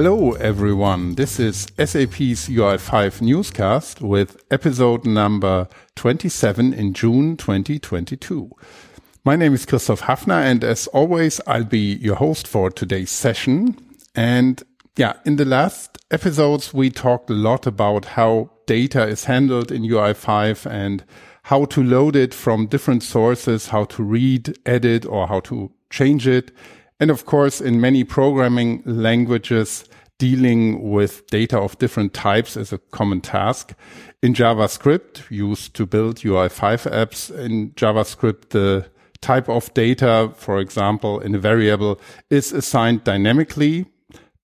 Hello, everyone. This is SAP's UI5 newscast with episode number 27 in June 2022. My name is Christoph Hafner, and as always, I'll be your host for today's session. And yeah, in the last episodes, we talked a lot about how data is handled in UI5 and how to load it from different sources, how to read, edit, or how to change it. And of course, in many programming languages, dealing with data of different types is a common task. In JavaScript, used to build UI5 apps, in JavaScript, the type of data, for example, in a variable is assigned dynamically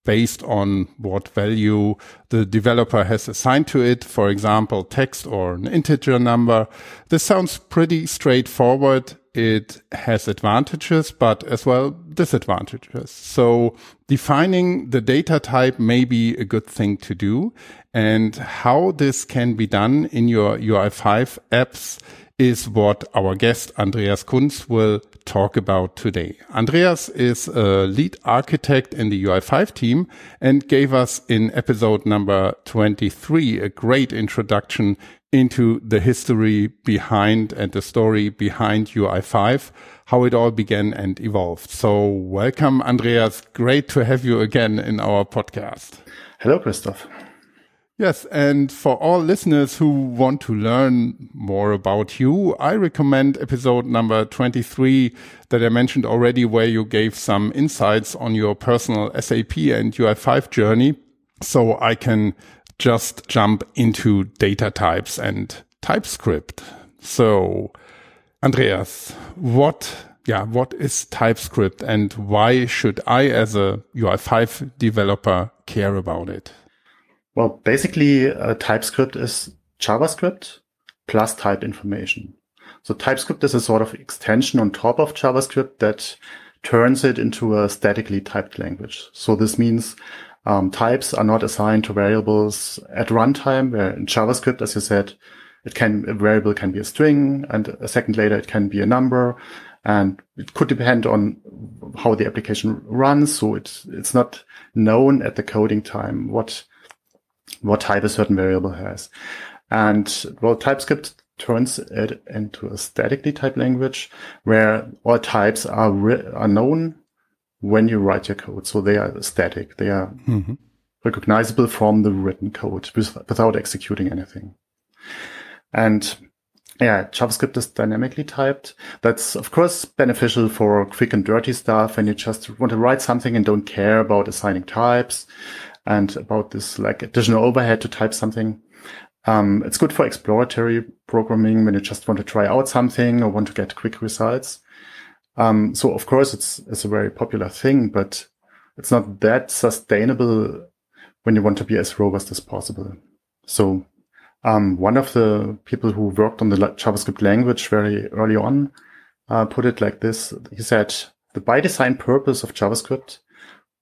based on what value the developer has assigned to it, for example, text or an integer number. This sounds pretty straightforward. It has advantages, but as well disadvantages. So defining the data type may be a good thing to do. And how this can be done in your UI5 apps is what our guest Andreas Kunz will talk about today. Andreas is a lead architect in the UI5 team and gave us in episode number 23 a great introduction into the history behind and the story behind UI5, how it all began and evolved. So welcome, Andreas. Great to have you again in our podcast. Hello, Christoph. Yes, and for all listeners who want to learn more about you, I recommend episode number 23 that I mentioned already, where you gave some insights on your personal SAP and UI5 journey. So I can just jump into data types and TypeScript. So, Andreas, what yeah, what is TypeScript and why should I as a UI5 developer care about it? Well, basically, uh, TypeScript is JavaScript plus type information. So TypeScript is a sort of extension on top of JavaScript that turns it into a statically typed language. So this means um, types are not assigned to variables at runtime, where in JavaScript, as you said, it can, a variable can be a string and a second later it can be a number and it could depend on how the application runs. So it's, it's not known at the coding time what what type a certain variable has. And well, TypeScript turns it into a statically typed language where all types are, are known when you write your code. So they are static. They are mm-hmm. recognizable from the written code without executing anything. And yeah, JavaScript is dynamically typed. That's of course beneficial for quick and dirty stuff when you just want to write something and don't care about assigning types and about this like additional overhead to type something. Um, it's good for exploratory programming when you just want to try out something or want to get quick results. Um, so of course it's, it's a very popular thing, but it's not that sustainable when you want to be as robust as possible. So, um, one of the people who worked on the JavaScript language very early on, uh, put it like this. He said, the by design purpose of JavaScript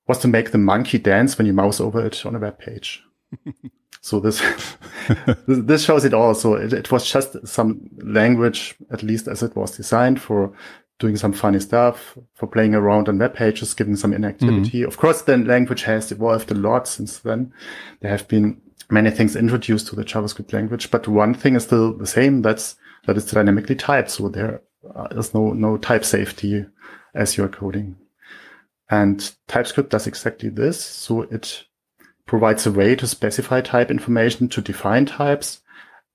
was to make the monkey dance when you mouse over it on a web page. so this this shows it all. So it, it, was just some language, at least as it was designed for doing some funny stuff, for playing around on web pages, giving some inactivity. Mm. Of course, the language has evolved a lot since then. There have been many things introduced to the JavaScript language, but one thing is still the same. That's that it's dynamically typed. So there is no no type safety as you're coding. And TypeScript does exactly this. So it provides a way to specify type information to define types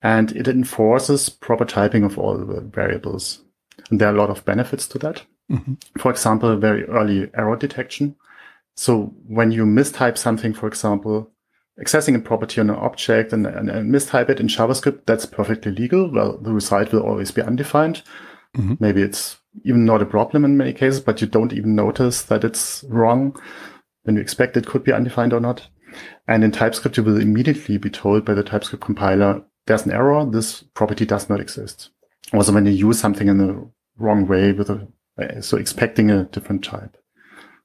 and it enforces proper typing of all the variables. And there are a lot of benefits to that. Mm-hmm. For example, very early error detection. So when you mistype something, for example, accessing a property on an object and, and, and mistype it in JavaScript, that's perfectly legal. Well, the result will always be undefined. Mm-hmm. Maybe it's even not a problem in many cases, but you don't even notice that it's wrong when you expect it could be undefined or not. And in TypeScript, you will immediately be told by the TypeScript compiler, there's an error. This property does not exist. Also, when you use something in the wrong way with a, so expecting a different type.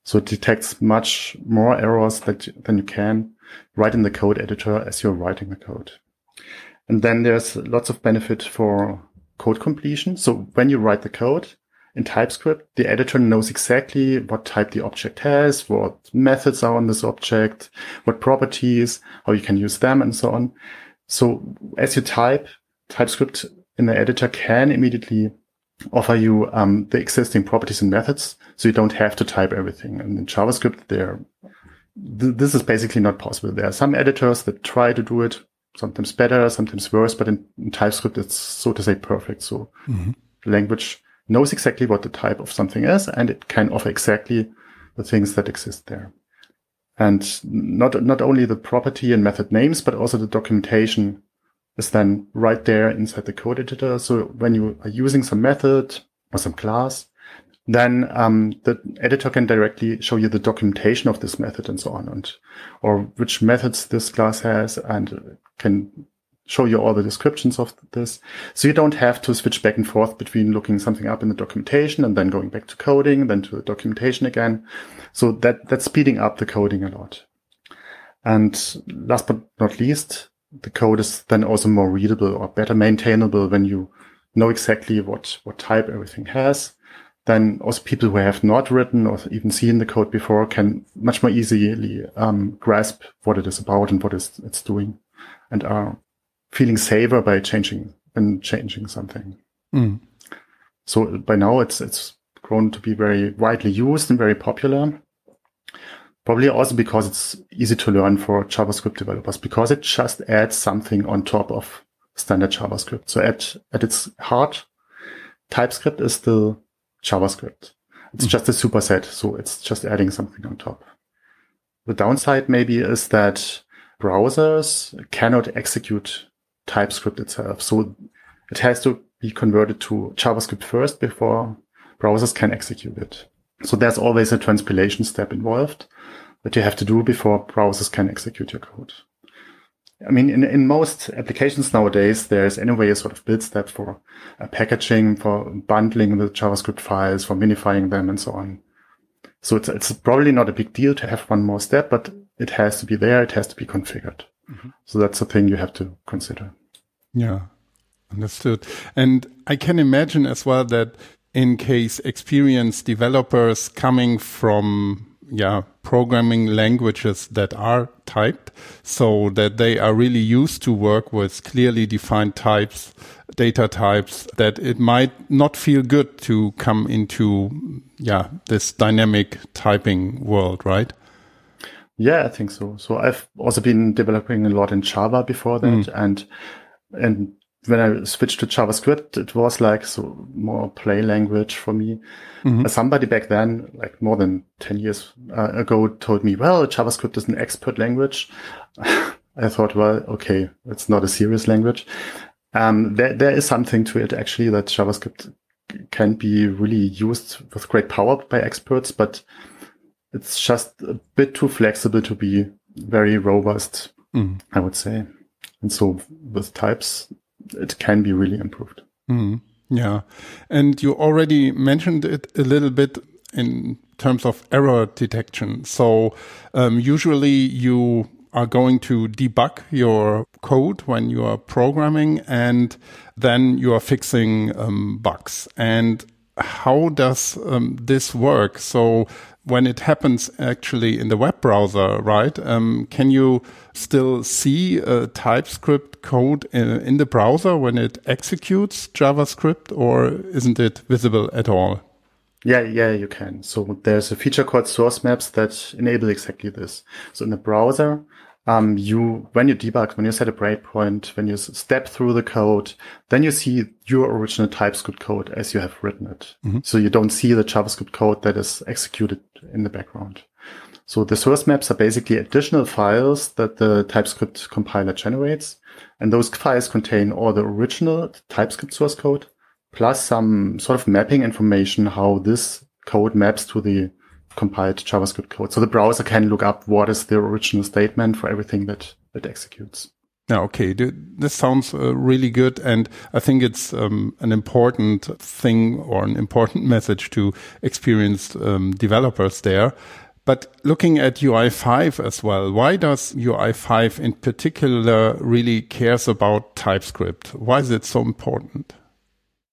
So it detects much more errors that, than you can write in the code editor as you're writing the code. And then there's lots of benefit for code completion. So when you write the code, in TypeScript, the editor knows exactly what type the object has, what methods are on this object, what properties, how you can use them, and so on. So as you type, TypeScript in the editor can immediately offer you um, the existing properties and methods, so you don't have to type everything. And in JavaScript, there, th- this is basically not possible. There are some editors that try to do it, sometimes better, sometimes worse, but in, in TypeScript, it's so to say perfect. So mm-hmm. language knows exactly what the type of something is, and it can offer exactly the things that exist there. And not, not only the property and method names, but also the documentation is then right there inside the code editor. So when you are using some method or some class, then um, the editor can directly show you the documentation of this method and so on, and or which methods this class has, and can show you all the descriptions of this. So you don't have to switch back and forth between looking something up in the documentation and then going back to coding, then to the documentation again. So that, that's speeding up the coding a lot. And last but not least, the code is then also more readable or better maintainable when you know exactly what, what type everything has. Then also people who have not written or even seen the code before can much more easily um, grasp what it is about and what it's doing and are feeling safer by changing and changing something. Mm. So by now it's it's grown to be very widely used and very popular. Probably also because it's easy to learn for JavaScript developers because it just adds something on top of standard JavaScript. So at at its heart, TypeScript is still JavaScript. It's mm. just a superset, so it's just adding something on top. The downside maybe is that browsers cannot execute TypeScript itself. So it has to be converted to JavaScript first before browsers can execute it. So there's always a transpilation step involved that you have to do before browsers can execute your code. I mean, in, in most applications nowadays, there's anyway a sort of build step for uh, packaging, for bundling the JavaScript files, for minifying them and so on. So it's, it's probably not a big deal to have one more step, but it has to be there. It has to be configured. Mm-hmm. So that's the thing you have to consider. Yeah, understood. And I can imagine as well that in case experienced developers coming from yeah programming languages that are typed so that they are really used to work with clearly defined types data types that it might not feel good to come into yeah this dynamic typing world right yeah, I think so. So I've also been developing a lot in Java before that, mm. and and when I switched to JavaScript, it was like so more play language for me. Mm-hmm. Somebody back then, like more than 10 years uh, ago, told me, well, JavaScript is an expert language. I thought, well, okay, it's not a serious language. Um, there, there is something to it actually that JavaScript can be really used with great power by experts, but it's just a bit too flexible to be very robust, mm. I would say. And so with types, it can be really improved. Mm. Yeah. And you already mentioned it a little bit in terms of error detection. So um, usually you are going to debug your code when you are programming and then you are fixing um, bugs. And how does um, this work? So when it happens actually in the web browser, right? Um, can you still see a TypeScript code in, in, the browser when it executes JavaScript, or isn't it visible at all? Yeah, yeah, you can. So there's a feature called source maps that enable exactly this. So in the browser, um, you, when you debug, when you set a breakpoint, when you step through the code, then you see your original TypeScript code as you have written it. Mm-hmm. So you don't see the JavaScript code that is executed in the background. So the source maps are basically additional files that the TypeScript compiler generates. And those files contain all the original TypeScript source code, plus some sort of mapping information, how this code maps to the compiled JavaScript code. So the browser can look up what is the original statement for everything that it executes. Yeah, okay. This sounds uh, really good. And I think it's um, an important thing or an important message to experienced um, developers there. But looking at UI5 as well, why does UI5 in particular really cares about TypeScript? Why is it so important?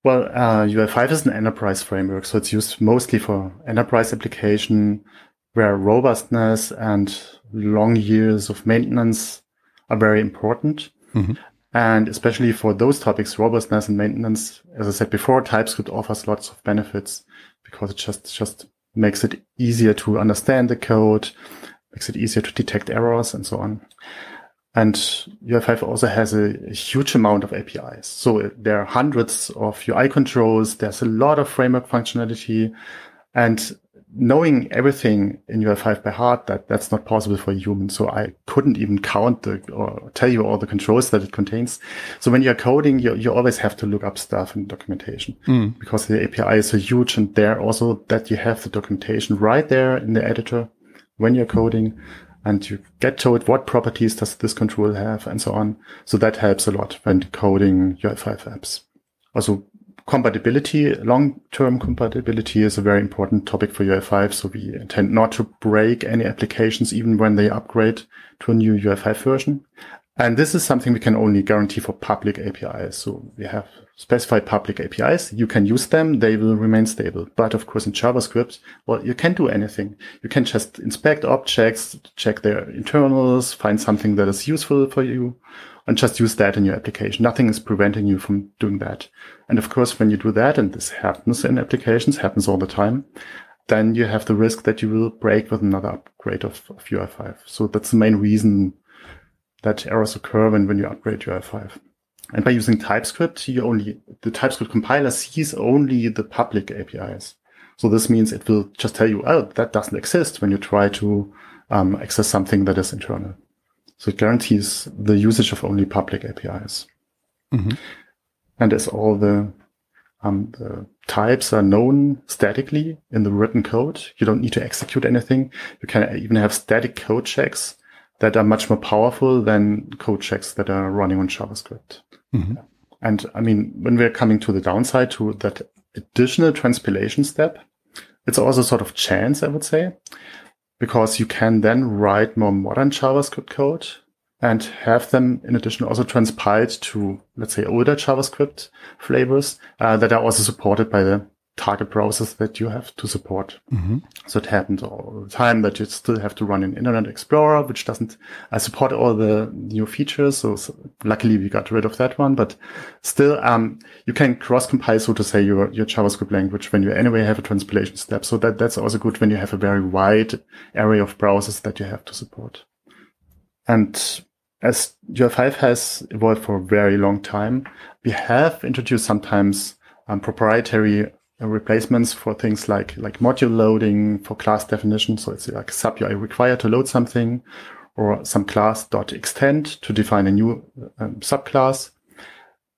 Well, uh, UI5 is an enterprise framework, so it's used mostly for enterprise application where robustness and long years of maintenance are very important. Mm-hmm. And especially for those topics, robustness and maintenance, as I said before, TypeScript offers lots of benefits because it just, just makes it easier to understand the code, makes it easier to detect errors and so on. And UI5 also has a, a, huge amount of APIs. So there are hundreds of UI controls. There's a lot of framework functionality. And knowing everything in UI5 by heart, that that's not possible for a human. So I couldn't even count the, or tell you all the controls that it contains. So when you're coding, you, you always have to look up stuff in documentation mm. because the API is so huge. And there also that you have the documentation right there in the editor when you're coding and you get told what properties does this control have and so on. So that helps a lot when coding UI5 apps. Also compatibility, long-term compatibility is a very important topic for UI5. So we intend not to break any applications even when they upgrade to a new UI5 version. And this is something we can only guarantee for public APIs. So we have specified public APIs. You can use them. They will remain stable. But of course, in JavaScript, well, you can't do anything. You can just inspect objects, check their internals, find something that is useful for you and just use that in your application. Nothing is preventing you from doing that. And of course, when you do that, and this happens in applications, happens all the time, then you have the risk that you will break with another upgrade of, of UI5. So that's the main reason that errors occur when, when you upgrade UI5. And by using TypeScript, you only, the TypeScript compiler sees only the public APIs. So this means it will just tell you, oh, that doesn't exist when you try to um, access something that is internal. So it guarantees the usage of only public APIs. Mm-hmm. And as all the, um, the types are known statically in the written code, you don't need to execute anything. You can even have static code checks that are much more powerful than code checks that are running on JavaScript. Mm-hmm. And I mean, when we're coming to the downside to that additional transpilation step, it's also sort of chance, I would say, because you can then write more modern JavaScript code and have them in addition also transpiled to, let's say, older JavaScript flavors uh, that are also supported by the target browsers that you have to support. Mm-hmm. So it happens all the time that you still have to run in Internet Explorer, which doesn't support all the new features. So, so, luckily we got rid of that one, but still, um, you can cross compile, so to say, your, your JavaScript language when you anyway have a transpilation step. So that, that's also good when you have a very wide area of browsers that you have to support. And as UI5 has evolved for a very long time, we have introduced sometimes um, proprietary replacements for things like like module loading for class definition. So it's like sap UI required to load something, or some class dot extend to define a new um, subclass.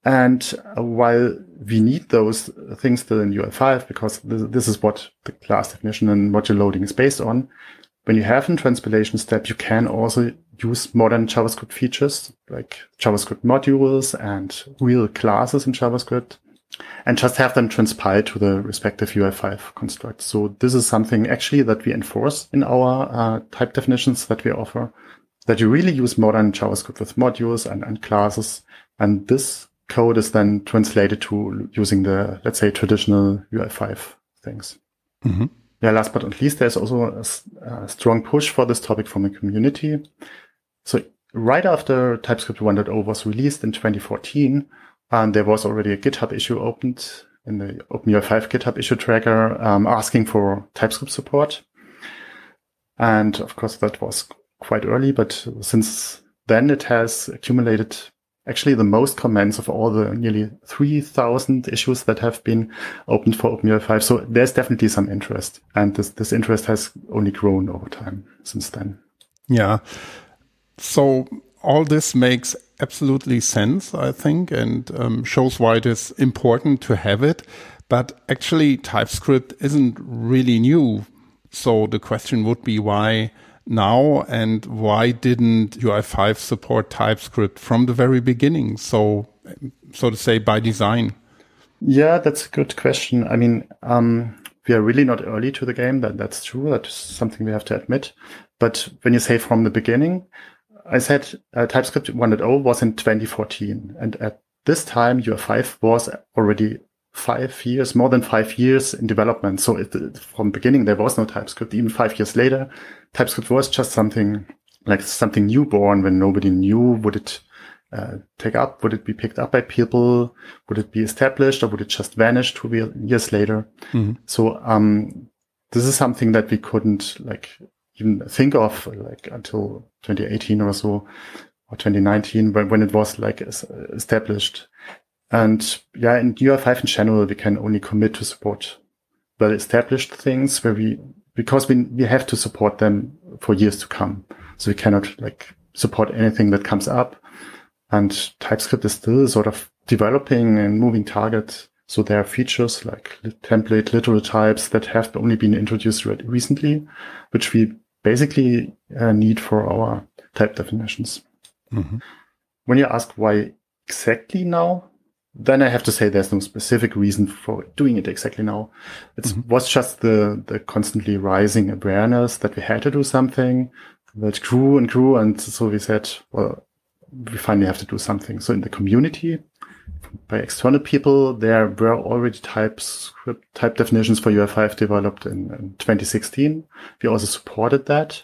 And uh, while we need those things still in UI5 because this, this is what the class definition and module loading is based on, when you have a transpilation step, you can also use modern JavaScript features like JavaScript modules and real classes in JavaScript and just have them transpile to the respective UI5 constructs. So this is something actually that we enforce in our uh, type definitions that we offer, that you really use modern JavaScript with modules and, and classes. And this code is then translated to using the, let's say, traditional UI5 things. Mm-hmm. Yeah, last but not least, there's also a, a strong push for this topic from the community. So right after TypeScript 1.0 was released in 2014, and there was already a GitHub issue opened in the OpenUI5 GitHub issue tracker um, asking for TypeScript support. And of course, that was quite early, but since then it has accumulated actually the most comments of all the nearly 3000 issues that have been opened for OpenUI5. So there's definitely some interest and this, this interest has only grown over time since then. Yeah. So all this makes absolutely sense, I think, and um, shows why it is important to have it. But actually, TypeScript isn't really new. So the question would be why now and why didn't UI5 support TypeScript from the very beginning? So, so to say, by design. Yeah, that's a good question. I mean, um, we are really not early to the game. That that's true. That's something we have to admit. But when you say from the beginning, I said uh, TypeScript 1.0 was in 2014, and at this time UI5 was already five years, more than five years in development. So it, from beginning, there was no TypeScript. Even five years later, TypeScript was just something like something newborn when nobody knew would it uh, take up? Would it be picked up by people? Would it be established or would it just vanish two years later? Mm-hmm. So, um, this is something that we couldn't like even think of like until 2018 or so or 2019 when, when it was like established. And yeah, in UI5 in general, we can only commit to support well established things where we, because we, we have to support them for years to come. So we cannot like support anything that comes up. And TypeScript is still sort of developing and moving target. So there are features like template literal types that have only been introduced recently, which we basically uh, need for our type definitions. Mm-hmm. When you ask why exactly now, then I have to say there's no specific reason for doing it exactly now. It mm-hmm. was just the, the constantly rising awareness that we had to do something that grew and grew. And so we said, well, we finally have to do something. So in the community, by external people, there were already TypeScript type definitions for UI5 developed in, in 2016. We also supported that.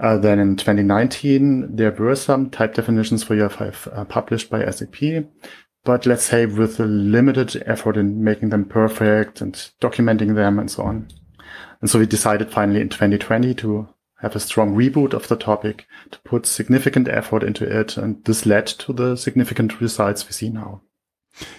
Uh, then in 2019, there were some type definitions for UI5 uh, published by SAP, but let's say with a limited effort in making them perfect and documenting them and so on. And so we decided finally in 2020 to have a strong reboot of the topic, to put significant effort into it. And this led to the significant results we see now.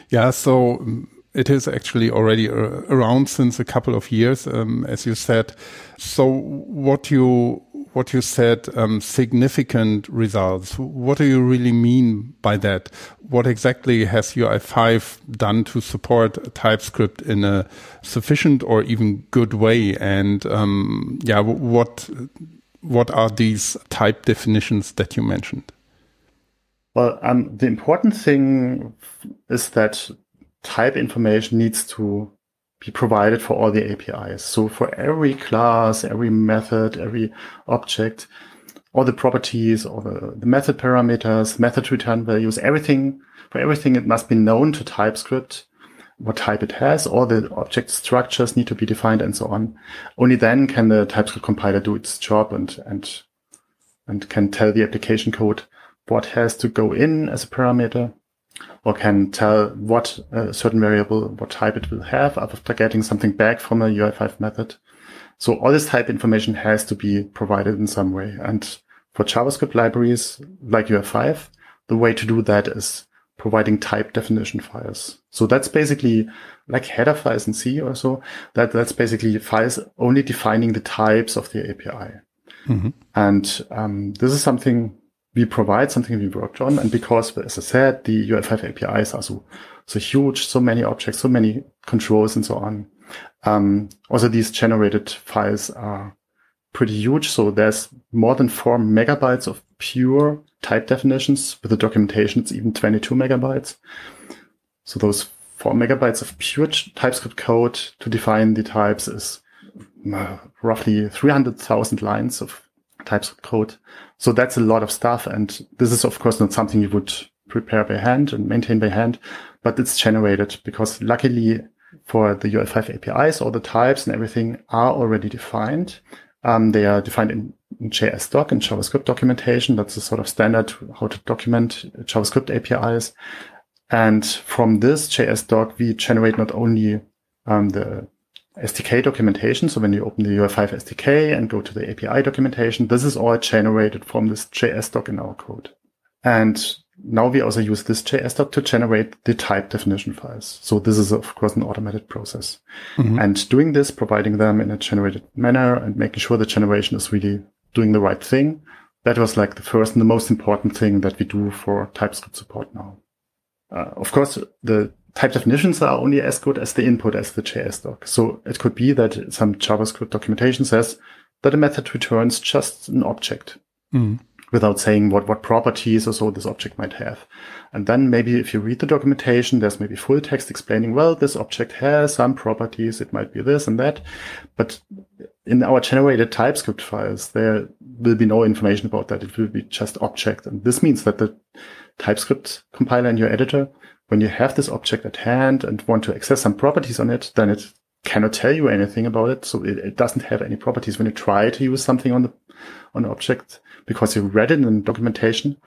Yeah. So um, it is actually already uh, around since a couple of years, um, as you said. So what you what you said, um, significant results. What do you really mean by that? What exactly has UI5 done to support TypeScript in a sufficient or even good way? And um, yeah, what what are these type definitions that you mentioned? Well, um, the important thing is that type information needs to be provided for all the APIs. So for every class, every method, every object, all the properties, all the, the method parameters, method return values, everything, for everything, it must be known to TypeScript what type it has. All the object structures need to be defined and so on. Only then can the TypeScript compiler do its job and, and, and can tell the application code what has to go in as a parameter or can tell what a certain variable, what type it will have after getting something back from a UI5 method. So all this type information has to be provided in some way. And for JavaScript libraries like UI5, the way to do that is providing type definition files. So that's basically like header files in C or so. That that's basically files only defining the types of the API. Mm-hmm. And um, this is something we provide something we worked on. And because, as I said, the UI5 APIs are so, so huge, so many objects, so many controls and so on. Um, also these generated files are pretty huge. So there's more than four megabytes of pure type definitions with the documentation. It's even 22 megabytes. So those four megabytes of pure TypeScript code to define the types is uh, roughly 300,000 lines of TypeScript code. So that's a lot of stuff. And this is, of course, not something you would prepare by hand and maintain by hand, but it's generated because luckily for the UI5 APIs, all the types and everything are already defined. Um, they are defined in, in JSDoc and JavaScript documentation. That's the sort of standard how to document JavaScript APIs. And from this JS doc, we generate not only um, the SDK documentation. So when you open the UI5 SDK and go to the API documentation, this is all generated from this JS doc in our code. And now we also use this JS doc to generate the type definition files. So this is of course an automated process. Mm-hmm. And doing this, providing them in a generated manner and making sure the generation is really doing the right thing. That was like the first and the most important thing that we do for TypeScript support now. Uh, of course, the type definitions are only as good as the input as the JS doc. So it could be that some JavaScript documentation says that a method returns just an object mm. without saying what, what properties or so this object might have. And then maybe if you read the documentation, there's maybe full text explaining, well, this object has some properties. It might be this and that. But in our generated TypeScript files, there will be no information about that. It will be just object. And this means that the TypeScript compiler in your editor when you have this object at hand and want to access some properties on it, then it cannot tell you anything about it. So it, it doesn't have any properties. When you try to use something on the, on the object because you read it in documentation,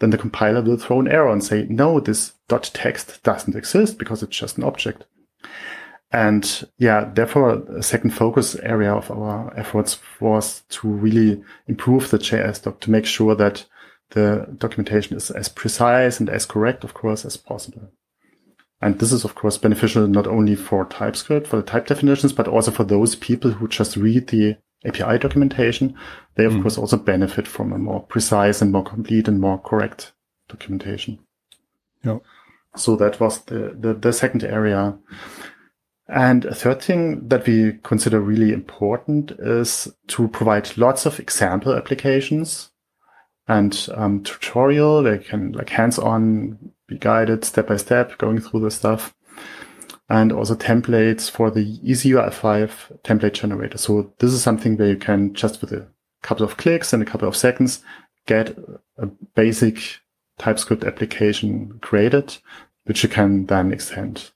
then the compiler will throw an error and say, no, this dot text doesn't exist because it's just an object. And yeah, therefore, a second focus area of our efforts was to really improve the JS doc to make sure that the documentation is as precise and as correct, of course, as possible. And this is, of course, beneficial not only for TypeScript, for the type definitions, but also for those people who just read the API documentation. They, of mm. course, also benefit from a more precise and more complete and more correct documentation. Yeah. So that was the, the, the second area. And a third thing that we consider really important is to provide lots of example applications and um, tutorial. They can like hands-on be guided step by step going through the stuff and also templates for the EasyUI5 template generator. So this is something where you can just with a couple of clicks and a couple of seconds get a basic TypeScript application created, which you can then extend.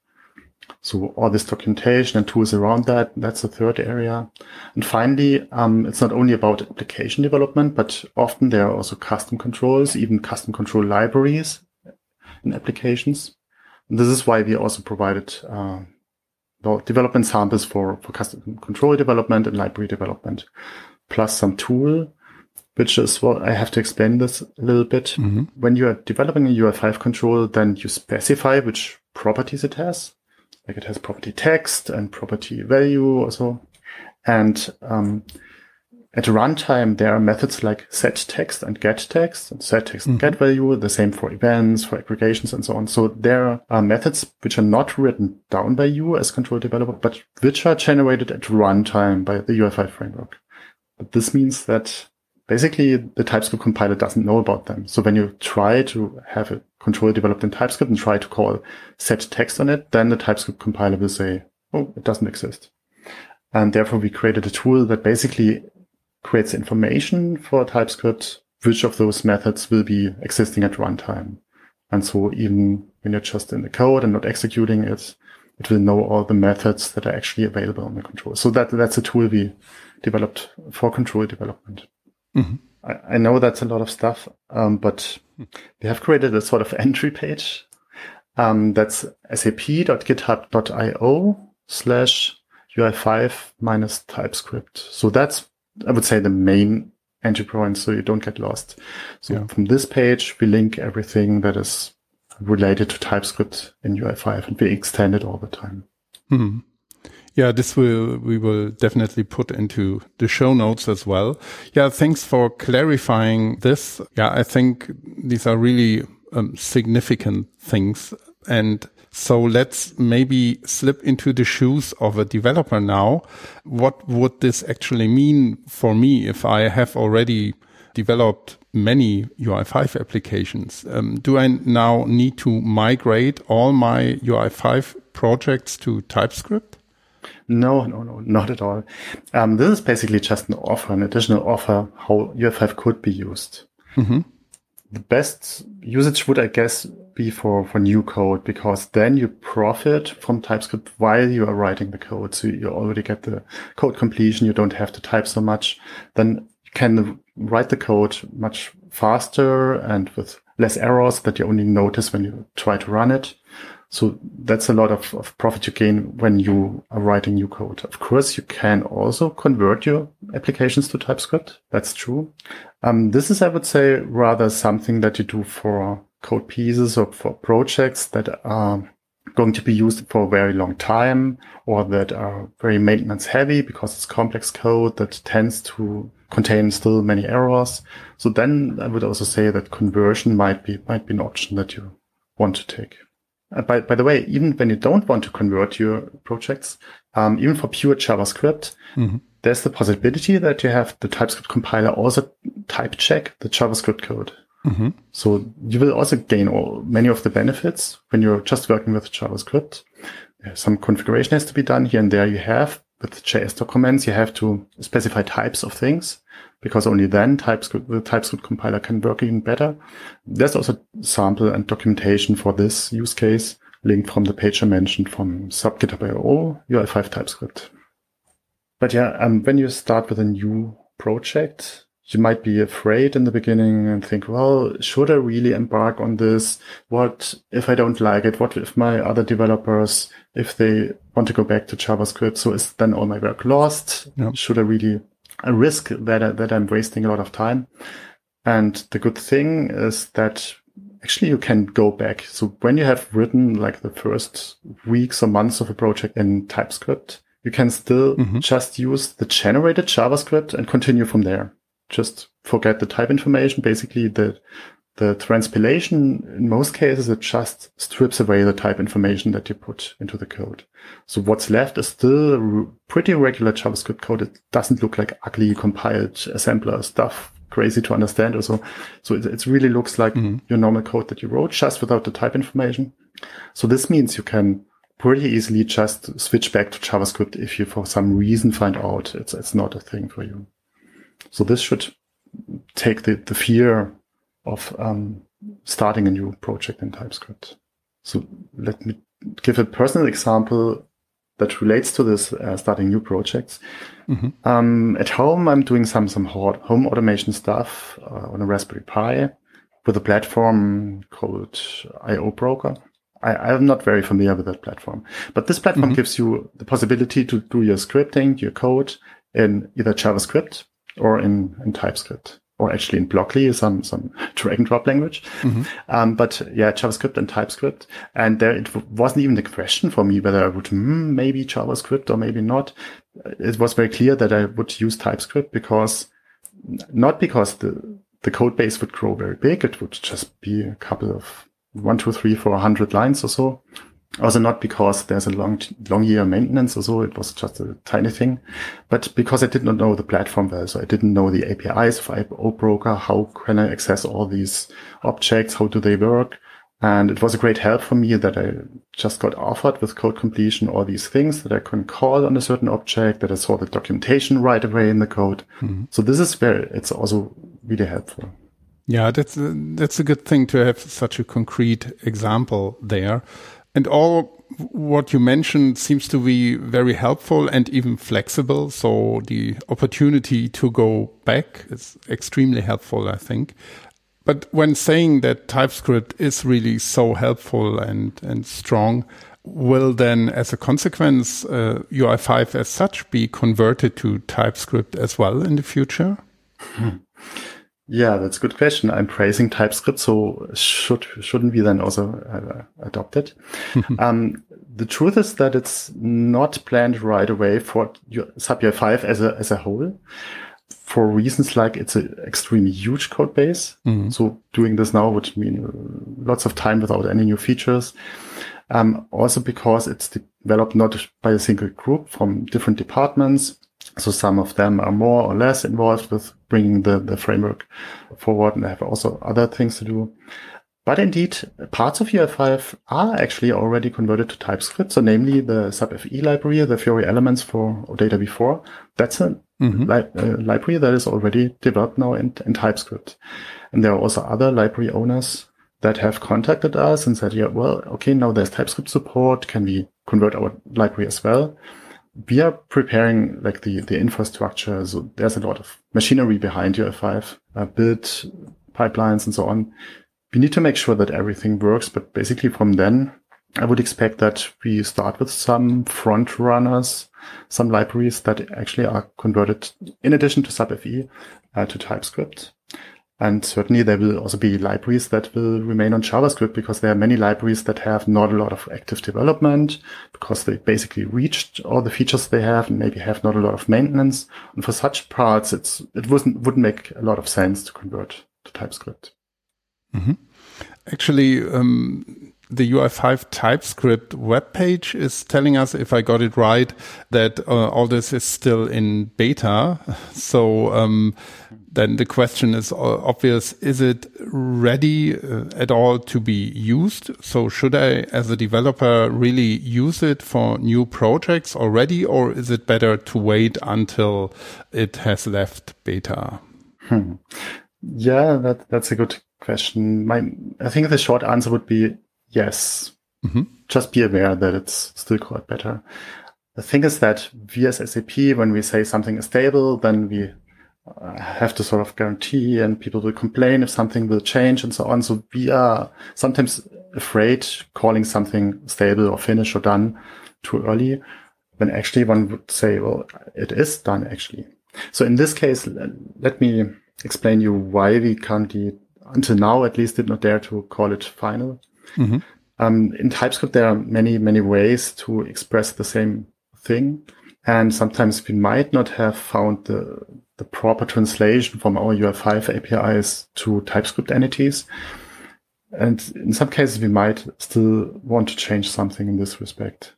So all this documentation and tools around that, that's the third area. And finally, um, it's not only about application development, but often there are also custom controls, even custom control libraries in applications. And this is why we also provided uh, development samples for, for custom control development and library development, plus some tool, which is what I have to explain this a little bit. Mm-hmm. When you are developing a UI5 control, then you specify which properties it has. Like it has property text and property value also. And um, at runtime, there are methods like set text and get text and set text and mm-hmm. get value, the same for events, for aggregations and so on. So there are methods which are not written down by you as control developer, but which are generated at runtime by the UI5 framework. But this means that basically the TypeScript compiler doesn't know about them. So when you try to have a control developed in TypeScript and try to call set text on it, then the TypeScript compiler will say, oh, it doesn't exist. And therefore we created a tool that basically creates information for TypeScript, which of those methods will be existing at runtime. And so even when you're just in the code and not executing it, it will know all the methods that are actually available on the control. So that, that's a tool we developed for control development. Mm-hmm. I, I, know that's a lot of stuff, um, but we have created a sort of entry page. Um, that's sap.github.io slash UI5 minus TypeScript. So that's I would say the main entry point so you don't get lost. So yeah. from this page, we link everything that is related to TypeScript in UI5 and we extend it all the time. Hmm. Yeah, this will, we will definitely put into the show notes as well. Yeah, thanks for clarifying this. Yeah, I think these are really um, significant things. And so let's maybe slip into the shoes of a developer now. What would this actually mean for me if I have already developed many UI5 applications? Um, do I now need to migrate all my UI5 projects to TypeScript? No, no, no, not at all. Um, this is basically just an offer, an additional offer how UI5 could be used. Mm -hmm. The best usage would, I guess, be for, for new code because then you profit from TypeScript while you are writing the code. So you already get the code completion. You don't have to type so much. Then you can write the code much faster and with less errors that you only notice when you try to run it. So that's a lot of, of profit you gain when you are writing new code. Of course, you can also convert your applications to TypeScript. That's true. Um, this is, I would say, rather something that you do for code pieces or for projects that are going to be used for a very long time or that are very maintenance heavy because it's complex code that tends to contain still many errors. So then I would also say that conversion might be, might be an option that you want to take. Uh, by, by the way, even when you don't want to convert your projects, um, even for pure JavaScript, mm-hmm. there's the possibility that you have the TypeScript compiler also type check the JavaScript code. Mm-hmm. So you will also gain all many of the benefits when you're just working with JavaScript. Some configuration has to be done here and there. You have with JS documents, you have to specify types of things because only then TypeScript, the TypeScript compiler can work even better. There's also sample and documentation for this use case linked from the page I mentioned from sap.github.io UI5 TypeScript. But yeah, um, when you start with a new project, you might be afraid in the beginning and think, well, should I really embark on this? What if I don't like it? What if my other developers, if they want to go back to JavaScript? So is then all my work lost? Yep. Should I really risk that, I, that I'm wasting a lot of time? And the good thing is that actually you can go back. So when you have written like the first weeks or months of a project in TypeScript, you can still mm-hmm. just use the generated JavaScript and continue from there. Just forget the type information. Basically, the the transpilation in most cases it just strips away the type information that you put into the code. So what's left is still pretty regular JavaScript code. It doesn't look like ugly compiled assembler stuff crazy to understand also. So it, it really looks like mm-hmm. your normal code that you wrote just without the type information. So this means you can pretty easily just switch back to JavaScript if you for some reason find out it's, it's not a thing for you. So this should take the, the fear of um, starting a new project in TypeScript. So let me give a personal example that relates to this uh, starting new projects. Mm-hmm. Um, at home, I'm doing some some home automation stuff uh, on a Raspberry Pi with a platform called ioBroker. I, am not very familiar with that platform, but this platform mm-hmm. gives you the possibility to do your scripting, your code in either JavaScript or in, in TypeScript or actually in Blockly, some some drag and drop language. Mm-hmm. Um, but yeah, JavaScript and TypeScript. And there it wasn't even a question for me whether I would mm, maybe JavaScript or maybe not. It was very clear that I would use TypeScript because not because the the code base would grow very big. It would just be a couple of one, two, three, four hundred lines or so. Also not because there's a long, long year maintenance or so. It was just a tiny thing, but because I did not know the platform well. So I didn't know the APIs of ioBroker. How can I access all these objects? How do they work? And it was a great help for me that I just got offered with code completion all these things that I can call on a certain object, that I saw the documentation right away in the code. Mm-hmm. So this is where it's also really helpful. Yeah, that's a, that's a good thing to have such a concrete example there. And all what you mentioned seems to be very helpful and even flexible. So the opportunity to go back is extremely helpful, I think. But when saying that TypeScript is really so helpful and, and strong, will then, as a consequence, uh, UI5 as such be converted to TypeScript as well in the future? Hmm. Yeah, that's a good question. I'm praising TypeScript, so should shouldn't we then also uh, adopt it? um, the truth is that it's not planned right away for SAP UI5 as a as a whole, for reasons like it's an extremely huge code base. Mm-hmm. So doing this now would mean lots of time without any new features. Um, also because it's developed not by a single group from different departments. So some of them are more or less involved with bringing the, the framework forward and have also other things to do. But indeed, parts of UI5 are actually already converted to TypeScript. So namely the SAP FE library, the Fiori elements for OData V4. That's a mm-hmm. li- uh, library that is already developed now in, in TypeScript. And there are also other library owners that have contacted us and said, yeah, well, okay, now there's TypeScript support. Can we convert our library as well? We are preparing like the, the infrastructure. So there's a lot of machinery behind UI5, uh, build pipelines and so on. We need to make sure that everything works. But basically from then, I would expect that we start with some front runners, some libraries that actually are converted in addition to SAP FE uh, to TypeScript. And certainly there will also be libraries that will remain on JavaScript because there are many libraries that have not a lot of active development because they basically reached all the features they have and maybe have not a lot of maintenance. And for such parts, it's, it wouldn't, wouldn't make a lot of sense to convert to TypeScript. Mm-hmm. Actually, um, the UI5 TypeScript webpage is telling us, if I got it right, that uh, all this is still in beta. So um, then the question is obvious. Is it ready uh, at all to be used? So should I, as a developer, really use it for new projects already, or is it better to wait until it has left beta? Hmm. Yeah, that, that's a good question. My, I think the short answer would be yes. Mm -hmm. Just be aware that it's still quite beta. The thing is that we as SAP, when we say something is stable, then we uh, have to sort of guarantee and people will complain if something will change and so on. So we are sometimes afraid calling something stable or finished or done too early when actually one would say, well, it is done actually. So in this case, let me explain you why we currently, until now at least, did not dare to call it final. Mm -hmm. um, in TypeScript, there are many, many ways to express the same thing. And sometimes we might not have found the, the proper translation from our UI5 APIs to TypeScript entities. And in some cases, we might still want to change something in this respect.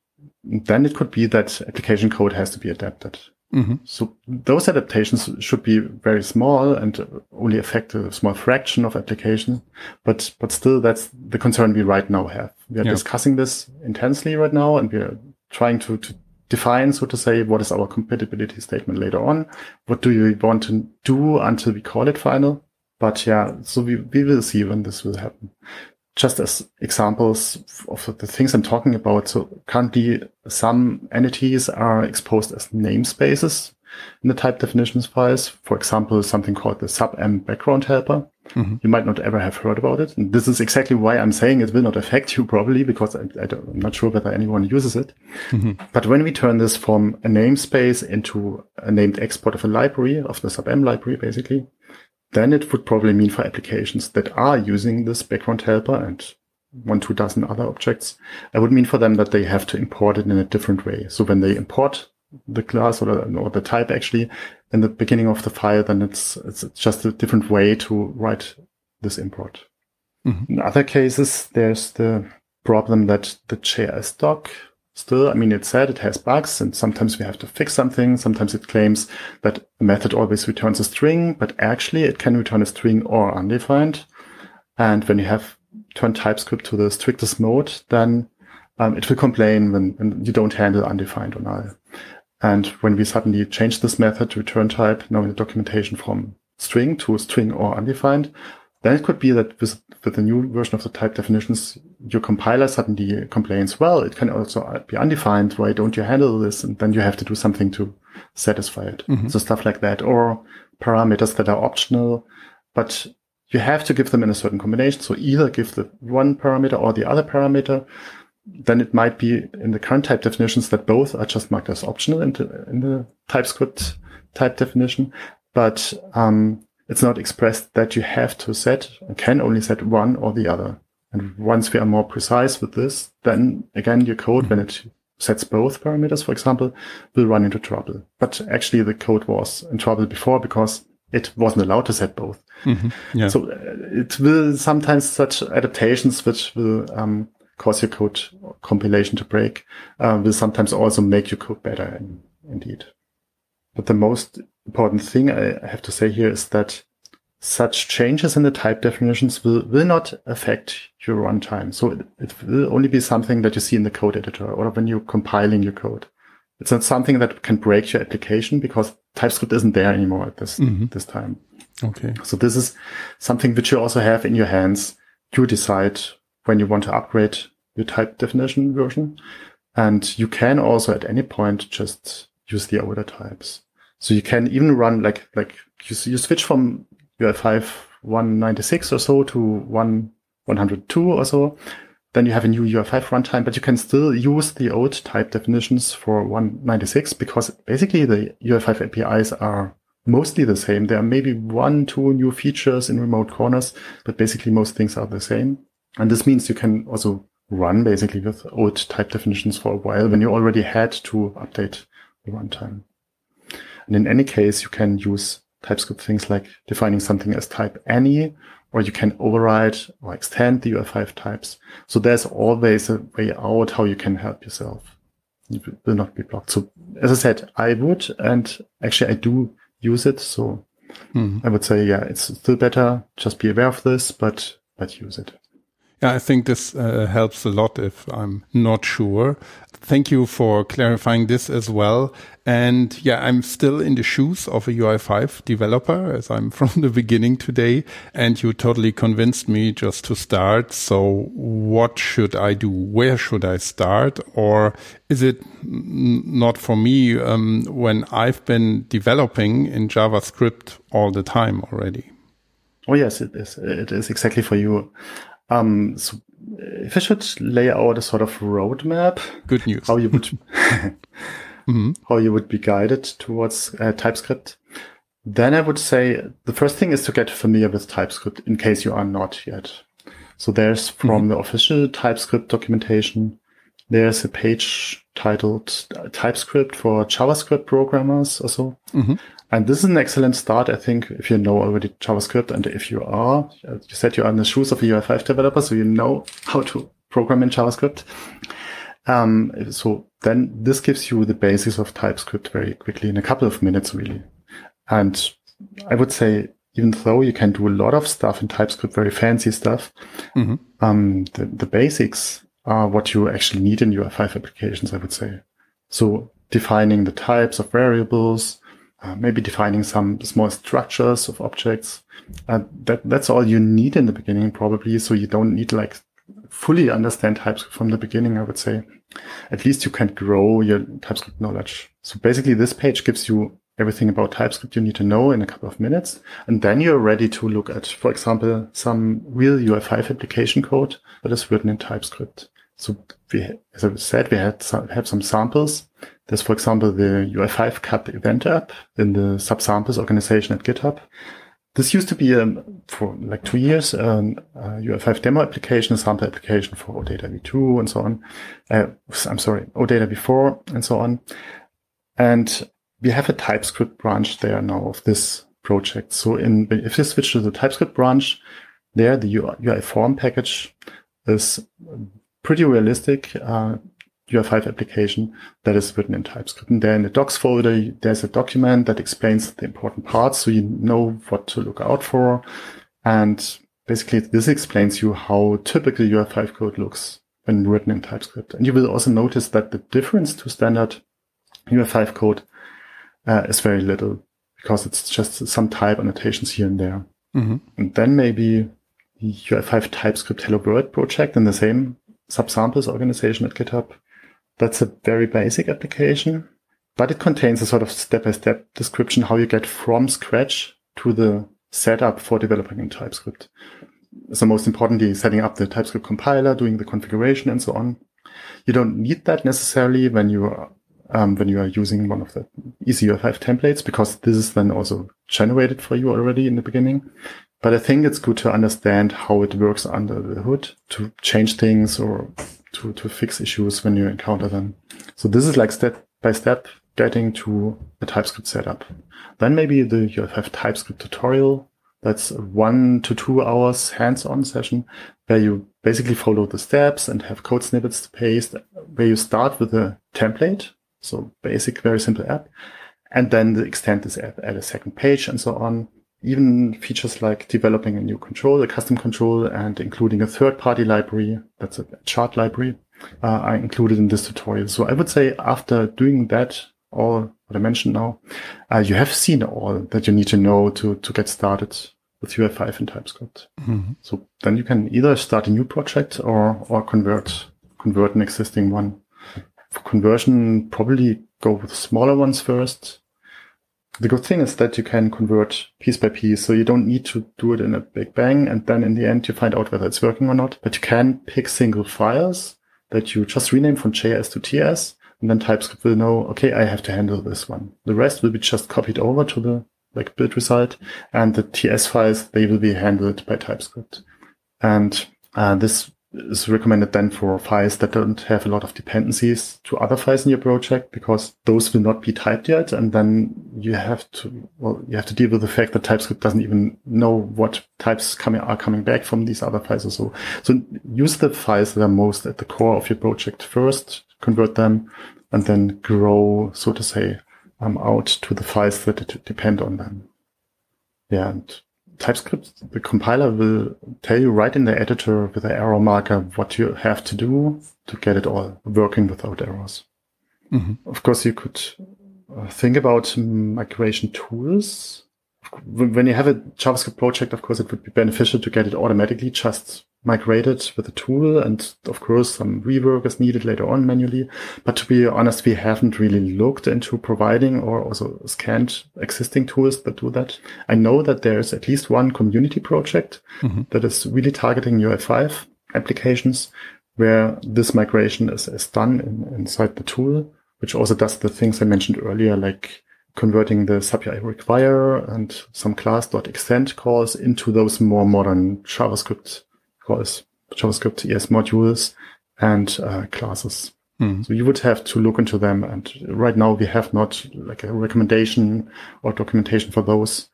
And then it could be that application code has to be adapted. Mm-hmm. So those adaptations should be very small and only affect a small fraction of application. But, but still, that's the concern we right now have. We are yeah. discussing this intensely right now and we are trying to, to define, so to say, what is our compatibility statement later on? What do we want to do until we call it final? But yeah, so we, we will see when this will happen. Just as examples of the things I'm talking about. So currently some entities are exposed as namespaces in the type definitions files. For example, something called the sap.m background helper. Mm-hmm. You might not ever have heard about it. And this is exactly why I'm saying it will not affect you probably because I, am not sure whether anyone uses it. Mm-hmm. But when we turn this from a namespace into a named export of a library of the sap.m library, basically, then it would probably mean for applications that are using this background helper and one, two dozen other objects, it would mean for them that they have to import it in a different way. So when they import the class or the, or the type actually in the beginning of the file, then it's, it's just a different way to write this import. Mm-hmm. In other cases, there's the problem that the JS doc still, I mean, it's said it has bugs and sometimes we have to fix something. Sometimes it claims that a method always returns a string, but actually it can return a string or undefined. And when you have turned TypeScript to the strictest mode, then um, it will complain when, when, you don't handle undefined or null. And when we suddenly change this method to return type now in the documentation from string to string or undefined, then it could be that with, with the new version of the type definitions, your compiler suddenly complains, well, it can also be undefined. Why don't you handle this? And then you have to do something to satisfy it. Mm-hmm. So stuff like that or parameters that are optional, but you have to give them in a certain combination. So either give the one parameter or the other parameter then it might be in the current type definitions that both are just marked as optional in the, in the TypeScript type definition, but um, it's not expressed that you have to set, and can only set one or the other. And once we are more precise with this, then again, your code, when it sets both parameters, for example, will run into trouble. But actually the code was in trouble before because it wasn't allowed to set both. Mm-hmm. Yeah. So uh, it will sometimes such adaptations which will um, cause your code compilation to break, uh, will sometimes also make your code better in, indeed. But the most important thing I have to say here is that such changes in the type definitions will, will not affect your runtime. So it, it will only be something that you see in the code editor or when you're compiling your code. It's not something that can break your application because TypeScript isn't there anymore at this, mm-hmm. this time. Okay. So this is something which you also have in your hands. You decide when you want to upgrade your type definition version. And you can also at any point just use the older types. So you can even run like, like you, you switch from UI5 196 or so to 1, 102 or so. Then you have a new UI5 runtime, but you can still use the old type definitions for 196 because basically the UI5 APIs are mostly the same. There are maybe one, two new features in remote corners, but basically most things are the same. And this means you can also run basically with old type definitions for a while when you already had to update the runtime. And in any case, you can use TypeScript things like defining something as type any, or you can override or extend the UI5 types. So there's always a way out how you can help yourself. You will not be blocked. So as I said, I would, and actually I do use it. So mm. I would say, yeah, it's still better. Just be aware of this, but, but use it. Yeah, I think this uh, helps a lot if I'm not sure. Thank you for clarifying this as well. And yeah, I'm still in the shoes of a UI5 developer as I'm from the beginning today. And you totally convinced me just to start. So what should I do? Where should I start? Or is it not for me um, when I've been developing in JavaScript all the time already? Oh, yes, it is. It is exactly for you. Um, so if I should lay out a sort of roadmap, good news, how you would mm-hmm. how you would be guided towards uh, TypeScript, then I would say the first thing is to get familiar with TypeScript in case you are not yet. So there's from mm-hmm. the official TypeScript documentation, there's a page titled uh, TypeScript for JavaScript programmers or so. Mm-hmm. And this is an excellent start, I think, if you know already JavaScript and if you are, you said you are in the shoes of a UI5 developer, so you know how to program in JavaScript. Um, so then this gives you the basis of TypeScript very quickly in a couple of minutes, really. And I would say, even though you can do a lot of stuff in TypeScript, very fancy stuff, mm-hmm. um, the, the basics are what you actually need in UI5 applications, I would say. So defining the types of variables, uh, maybe defining some small structures of objects. Uh, that that's all you need in the beginning, probably. So you don't need like fully understand TypeScript from the beginning. I would say, at least you can grow your TypeScript knowledge. So basically, this page gives you everything about TypeScript you need to know in a couple of minutes, and then you're ready to look at, for example, some real UI5 application code that is written in TypeScript. So we, as I said, we had some, have some samples there's, for example, the UI5 CAP event app in the SAP-samples organization at GitHub. This used to be um, for like two years um, a UI5 demo application, a sample application for OData v2 and so on. Uh, I'm sorry, OData v4 and so on. And we have a TypeScript branch there now of this project. So in if you switch to the TypeScript branch, there the UI form package is pretty realistic. Uh, UI5 application that is written in TypeScript. And there in the docs folder, there's a document that explains the important parts so you know what to look out for. And basically this explains you how typical UI5 code looks when written in TypeScript. And you will also notice that the difference to standard UI5 code uh, is very little because it's just some type annotations here and there. Mm-hmm. And then maybe UI5 TypeScript Hello World project in the same SAP-samples organization at GitHub that's a very basic application, but it contains a sort of step-by-step description how you get from scratch to the setup for developing in TypeScript. So most importantly, setting up the TypeScript compiler, doing the configuration and so on. You don't need that necessarily when you are, um, when you are using one of the EasyUI5 templates, because this is then also generated for you already in the beginning. But I think it's good to understand how it works under the hood to change things or to, to fix issues when you encounter them. So this is like step by step getting to a TypeScript setup. Then maybe the, you have TypeScript tutorial. That's one to two hours hands-on session where you basically follow the steps and have code snippets to paste, where you start with a template. So basic, very simple app. And then extend this app, add a second page and so on even features like developing a new control, a custom control, and including a third-party library, that's a chart library, uh, are included in this tutorial. So I would say after doing that, all what I mentioned now, uh, you have seen all that you need to know to, to get started with UI5 and TypeScript. Mm-hmm. So then you can either start a new project or, or convert, convert an existing one. For conversion, probably go with smaller ones first the good thing is that you can convert piece by piece. So you don't need to do it in a big bang. And then in the end, you find out whether it's working or not. But you can pick single files that you just rename from JS to TS. And then TypeScript will know, okay, I have to handle this one. The rest will be just copied over to the like build result. And the TS files, they will be handled by TypeScript. And uh, this is recommended then for files that don't have a lot of dependencies to other files in your project because those will not be typed yet. And then you have to, well, you have to deal with the fact that TypeScript doesn't even know what types coming are coming back from these other files or so. So use the files that are most at the core of your project first, convert them, and then grow, so to say, um, out to the files that depend on them. Yeah, and TypeScript, the compiler will tell you right in the editor with the arrow marker what you have to do to get it all working without errors. Mm-hmm. Of course, you could uh, think about migration tools. When you have a JavaScript project, of course, it would be beneficial to get it automatically just migrated with a tool. And of course, some rework is needed later on manually. But to be honest, we haven't really looked into providing or also scanned existing tools that do that. I know that there's at least one community project mm-hmm. that is really targeting UI5 applications where this migration is, is done in, inside the tool which also does the things I mentioned earlier, like converting the sap.ui.require and some class.extend calls into those more modern JavaScript calls, JavaScript ES modules and uh, classes. Mm. So you would have to look into them. And right now we have not like a recommendation or documentation for those.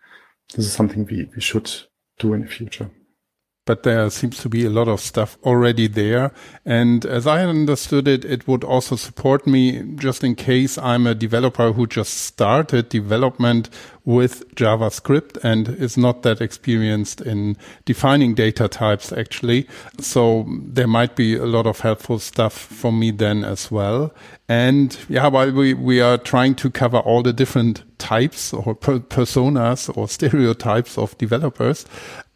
This is something we, we should do in the future but there seems to be a lot of stuff already there. And as I understood it, it would also support me just in case I'm a developer who just started development with JavaScript and is not that experienced in defining data types actually. So there might be a lot of helpful stuff for me then as well. And yeah, while we, we are trying to cover all the different types or per personas or stereotypes of developers,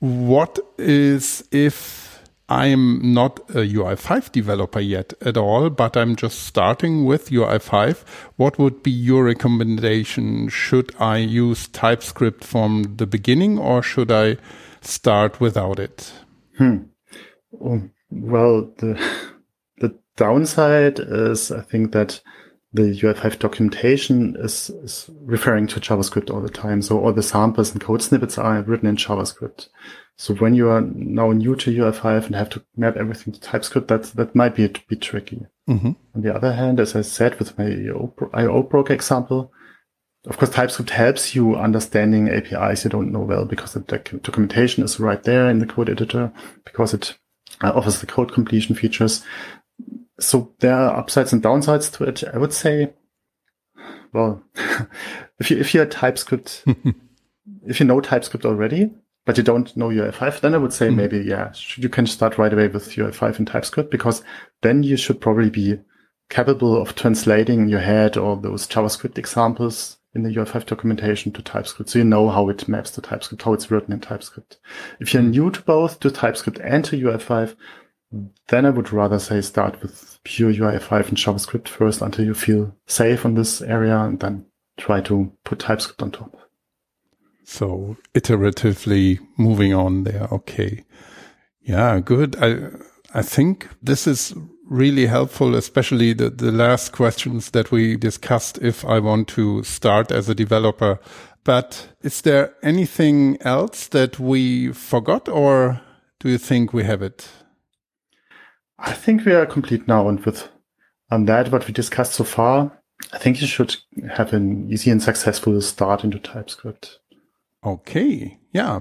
what is if I'm not a UI5 developer yet at all, but I'm just starting with UI5. What would be your recommendation? Should I use TypeScript from the beginning or should I start without it? Hmm. Well, the, the downside is I think that the UI5 documentation is, is referring to JavaScript all the time. So all the samples and code snippets are written in JavaScript. So when you are now new to UI5 and have to map everything to TypeScript, that, that might be a bit tricky. Mm-hmm. On the other hand, as I said with my IO example, of course, TypeScript helps you understanding APIs you don't know well because the documentation is right there in the code editor because it uh, offers the code completion features so there are upsides and downsides to it. I would say, well, if you if you're TypeScript, if you know TypeScript already, but you don't know UI5, then I would say mm-hmm. maybe yeah, you can start right away with UI5 and TypeScript because then you should probably be capable of translating in your head all those JavaScript examples in the UI5 documentation to TypeScript. So you know how it maps to TypeScript, how it's written in TypeScript. If you're new to both to TypeScript and to UI5, then I would rather say start with pure UI5 and JavaScript first until you feel safe on this area and then try to put TypeScript on top. So iteratively moving on there. Okay. Yeah, good. I, I think this is really helpful, especially the, the last questions that we discussed if I want to start as a developer. But is there anything else that we forgot or do you think we have it? I think we are complete now. And with on that, what we discussed so far, I think you should have an easy and successful start into TypeScript. Okay. Yeah.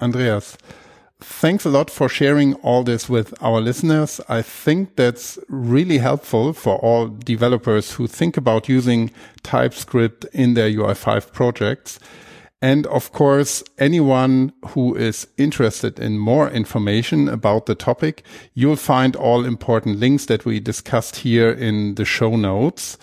Andreas, thanks a lot for sharing all this with our listeners. I think that's really helpful for all developers who think about using TypeScript in their UI5 projects. And of course, anyone who is interested in more information about the topic, you'll find all important links that we discussed here in the show notes.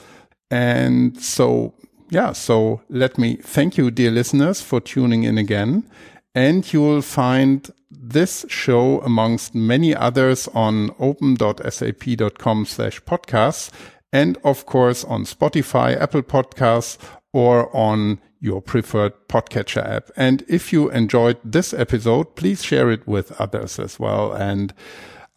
And so, yeah, so let me thank you, dear listeners, for tuning in again. And you'll find this show amongst many others on open.sap.com slash podcasts and of course on Spotify, Apple Podcasts, or on your preferred podcatcher app. And if you enjoyed this episode, please share it with others as well. And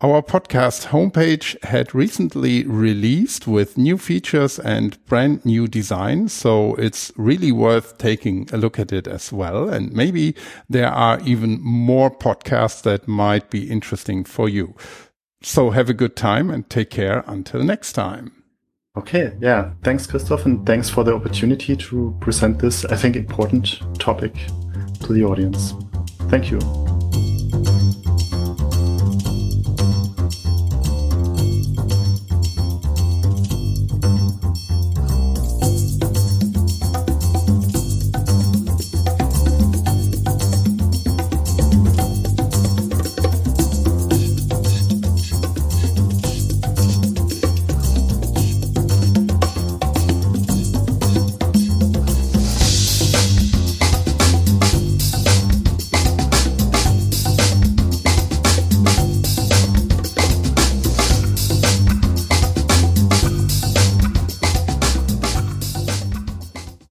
our podcast homepage had recently released with new features and brand new design. So it's really worth taking a look at it as well. And maybe there are even more podcasts that might be interesting for you. So have a good time and take care until next time. Okay, yeah. Thanks, Christoph, and thanks for the opportunity to present this, I think, important topic to the audience. Thank you.